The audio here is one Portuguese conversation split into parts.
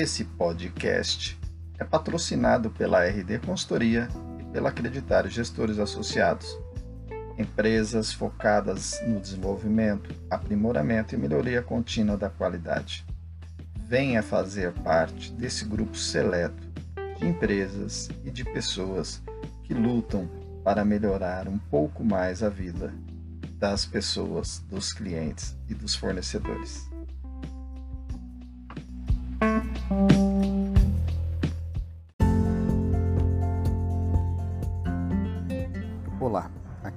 Esse podcast é patrocinado pela RD Consultoria e pela Acreditário Gestores Associados, empresas focadas no desenvolvimento, aprimoramento e melhoria contínua da qualidade. Venha fazer parte desse grupo seleto de empresas e de pessoas que lutam para melhorar um pouco mais a vida das pessoas, dos clientes e dos fornecedores.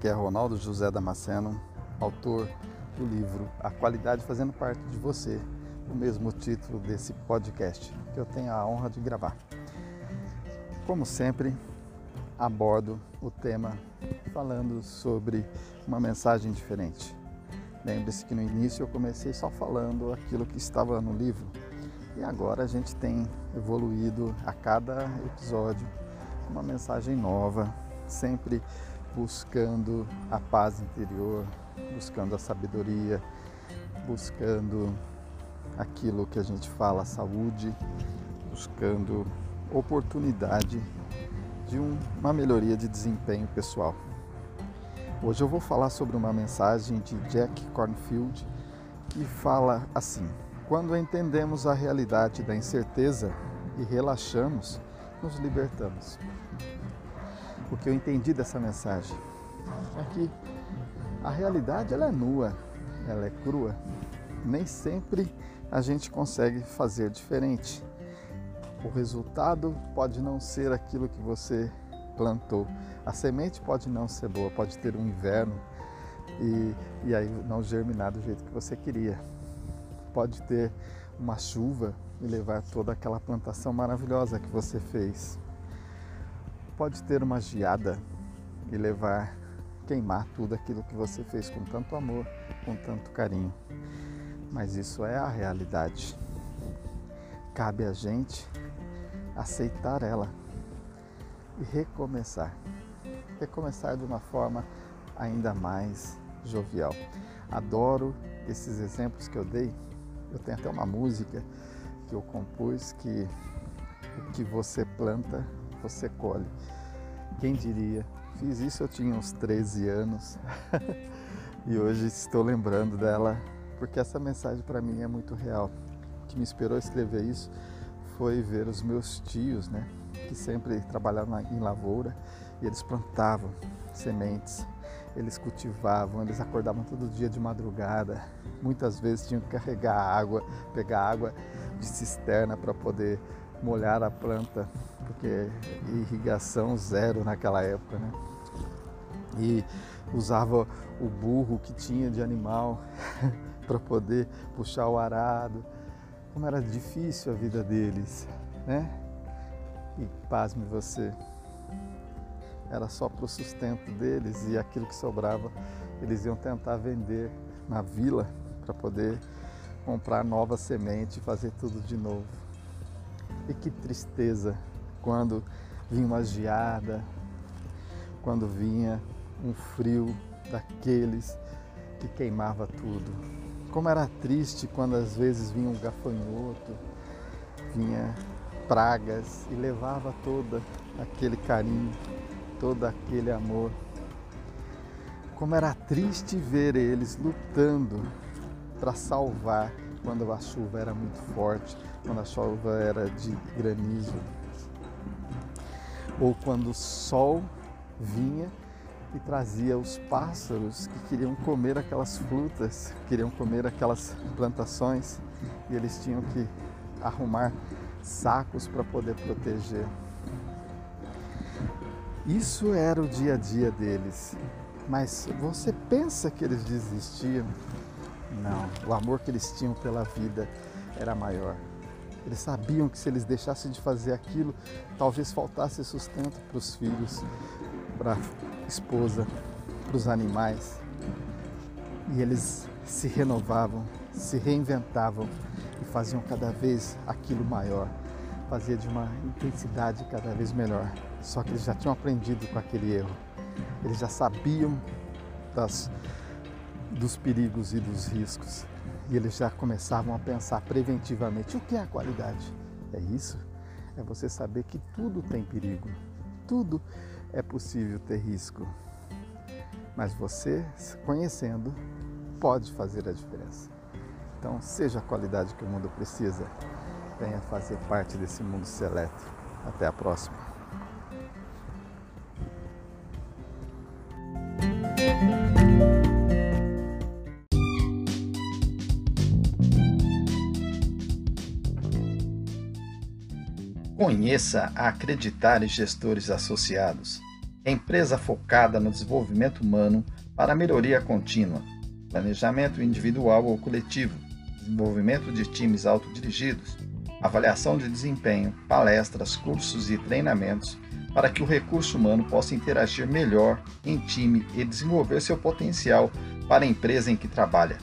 Aqui é Ronaldo José Damasceno, autor do livro A Qualidade Fazendo Parte de Você, o mesmo título desse podcast que eu tenho a honra de gravar. Como sempre, abordo o tema falando sobre uma mensagem diferente. Lembre-se que no início eu comecei só falando aquilo que estava no livro e agora a gente tem evoluído a cada episódio uma mensagem nova, sempre buscando a paz interior, buscando a sabedoria, buscando aquilo que a gente fala, saúde, buscando oportunidade de um, uma melhoria de desempenho pessoal. Hoje eu vou falar sobre uma mensagem de Jack Cornfield que fala assim: Quando entendemos a realidade da incerteza e relaxamos, nos libertamos. O que eu entendi dessa mensagem é que a realidade ela é nua, ela é crua. Nem sempre a gente consegue fazer diferente o resultado pode não ser aquilo que você plantou. A semente pode não ser boa, pode ter um inverno e, e aí não germinar do jeito que você queria. Pode ter uma chuva e levar toda aquela plantação maravilhosa que você fez. Pode ter uma geada e levar queimar tudo aquilo que você fez com tanto amor, com tanto carinho. Mas isso é a realidade. Cabe a gente aceitar ela e recomeçar. Recomeçar de uma forma ainda mais jovial. Adoro esses exemplos que eu dei. Eu tenho até uma música que eu compus que o que você planta, você colhe. Quem diria? Fiz isso eu tinha uns 13 anos e hoje estou lembrando dela porque essa mensagem para mim é muito real. O que me inspirou a escrever isso foi ver os meus tios, né, que sempre trabalhavam em lavoura e eles plantavam sementes, eles cultivavam, eles acordavam todo dia de madrugada. Muitas vezes tinham que carregar água, pegar água de cisterna para poder molhar a planta, porque irrigação zero naquela época, né? E usava o burro que tinha de animal para poder puxar o arado como era difícil a vida deles, né? E pasme você, era só para o sustento deles e aquilo que sobrava eles iam tentar vender na vila para poder comprar nova semente e fazer tudo de novo. E que tristeza quando vinha uma geada, quando vinha um frio daqueles que queimava tudo. Como era triste quando às vezes vinha um gafanhoto, vinha pragas e levava todo aquele carinho, todo aquele amor. Como era triste ver eles lutando para salvar quando a chuva era muito forte, quando a chuva era de granizo, ou quando o sol vinha e trazia os pássaros que queriam comer aquelas frutas, queriam comer aquelas plantações e eles tinham que arrumar sacos para poder proteger. Isso era o dia a dia deles. Mas você pensa que eles desistiam? Não, o amor que eles tinham pela vida era maior. Eles sabiam que se eles deixassem de fazer aquilo, talvez faltasse sustento para os filhos, para esposa, para os animais. E eles se renovavam, se reinventavam e faziam cada vez aquilo maior, fazia de uma intensidade cada vez melhor. Só que eles já tinham aprendido com aquele erro. Eles já sabiam das, dos perigos e dos riscos. E eles já começavam a pensar preventivamente: o que é a qualidade? É isso? É você saber que tudo tem perigo, tudo é possível ter risco. Mas você, conhecendo, pode fazer a diferença. Então, seja a qualidade que o mundo precisa. Venha fazer parte desse mundo seleto. Até a próxima. Conheça a Acreditar Gestores Associados, empresa focada no desenvolvimento humano para melhoria contínua, planejamento individual ou coletivo, desenvolvimento de times autodirigidos, avaliação de desempenho, palestras, cursos e treinamentos para que o recurso humano possa interagir melhor em time e desenvolver seu potencial para a empresa em que trabalha.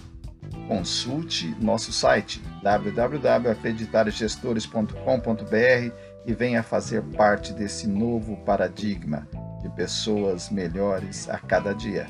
Consulte nosso site www.acreditargestores.com.br e venha fazer parte desse novo paradigma de pessoas melhores a cada dia.